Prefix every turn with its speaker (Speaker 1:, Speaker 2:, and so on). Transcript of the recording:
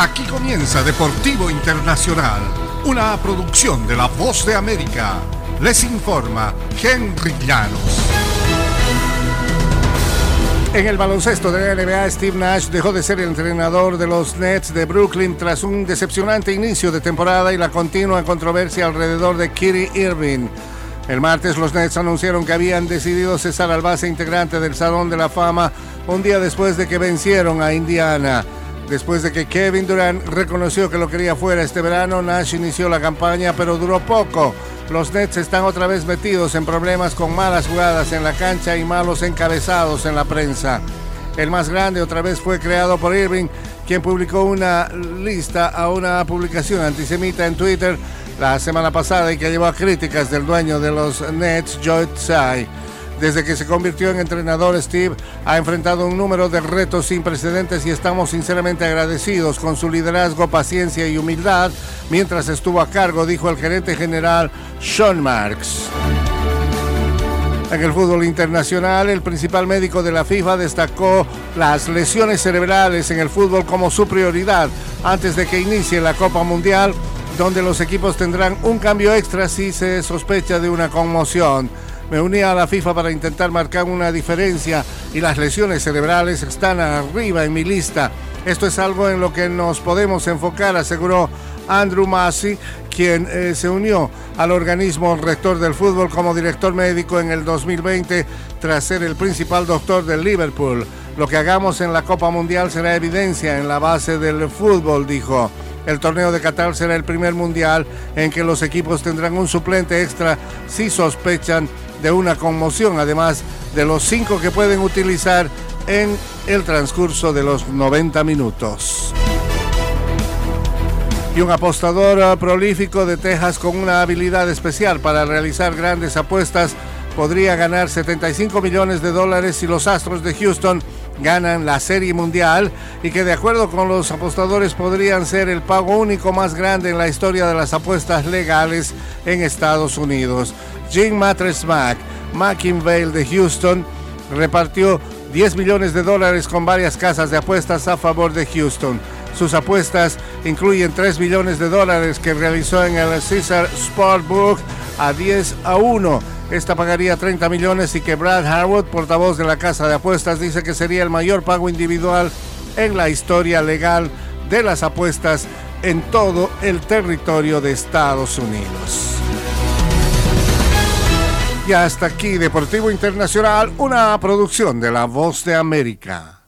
Speaker 1: Aquí comienza Deportivo Internacional, una producción de La Voz de América. Les informa Henry Llanos. En el baloncesto de la NBA, Steve Nash dejó de ser el entrenador de los Nets de Brooklyn tras un decepcionante inicio de temporada y la continua controversia alrededor de Kyrie Irving. El martes los Nets anunciaron que habían decidido cesar al base integrante del Salón de la Fama un día después de que vencieron a Indiana. Después de que Kevin Durant reconoció que lo quería fuera este verano, Nash inició la campaña, pero duró poco. Los Nets están otra vez metidos en problemas con malas jugadas en la cancha y malos encabezados en la prensa. El más grande otra vez fue creado por Irving, quien publicó una lista a una publicación antisemita en Twitter la semana pasada y que llevó a críticas del dueño de los Nets, Joe Tsai. Desde que se convirtió en entrenador, Steve ha enfrentado un número de retos sin precedentes y estamos sinceramente agradecidos con su liderazgo, paciencia y humildad mientras estuvo a cargo, dijo el gerente general Sean Marks. En el fútbol internacional, el principal médico de la FIFA destacó las lesiones cerebrales en el fútbol como su prioridad antes de que inicie la Copa Mundial, donde los equipos tendrán un cambio extra si se sospecha de una conmoción. Me uní a la FIFA para intentar marcar una diferencia y las lesiones cerebrales están arriba en mi lista. Esto es algo en lo que nos podemos enfocar, aseguró Andrew Massey, quien eh, se unió al organismo rector del fútbol como director médico en el 2020 tras ser el principal doctor del Liverpool. Lo que hagamos en la Copa Mundial será evidencia en la base del fútbol, dijo. El torneo de Qatar será el primer mundial en que los equipos tendrán un suplente extra si sospechan de una conmoción, además de los cinco que pueden utilizar en el transcurso de los 90 minutos. Y un apostador prolífico de Texas con una habilidad especial para realizar grandes apuestas podría ganar 75 millones de dólares si los Astros de Houston ganan la Serie Mundial y que de acuerdo con los apostadores podrían ser el pago único más grande en la historia de las apuestas legales en Estados Unidos. Jim Mattress-Mack, Vale de Houston, repartió 10 millones de dólares con varias casas de apuestas a favor de Houston. Sus apuestas incluyen 3 millones de dólares que realizó en el Caesar Sportbook a 10 a 1. Esta pagaría 30 millones y que Brad Harwood, portavoz de la casa de apuestas, dice que sería el mayor pago individual en la historia legal de las apuestas en todo el territorio de Estados Unidos. Y hasta aquí Deportivo Internacional, una producción de La Voz de América.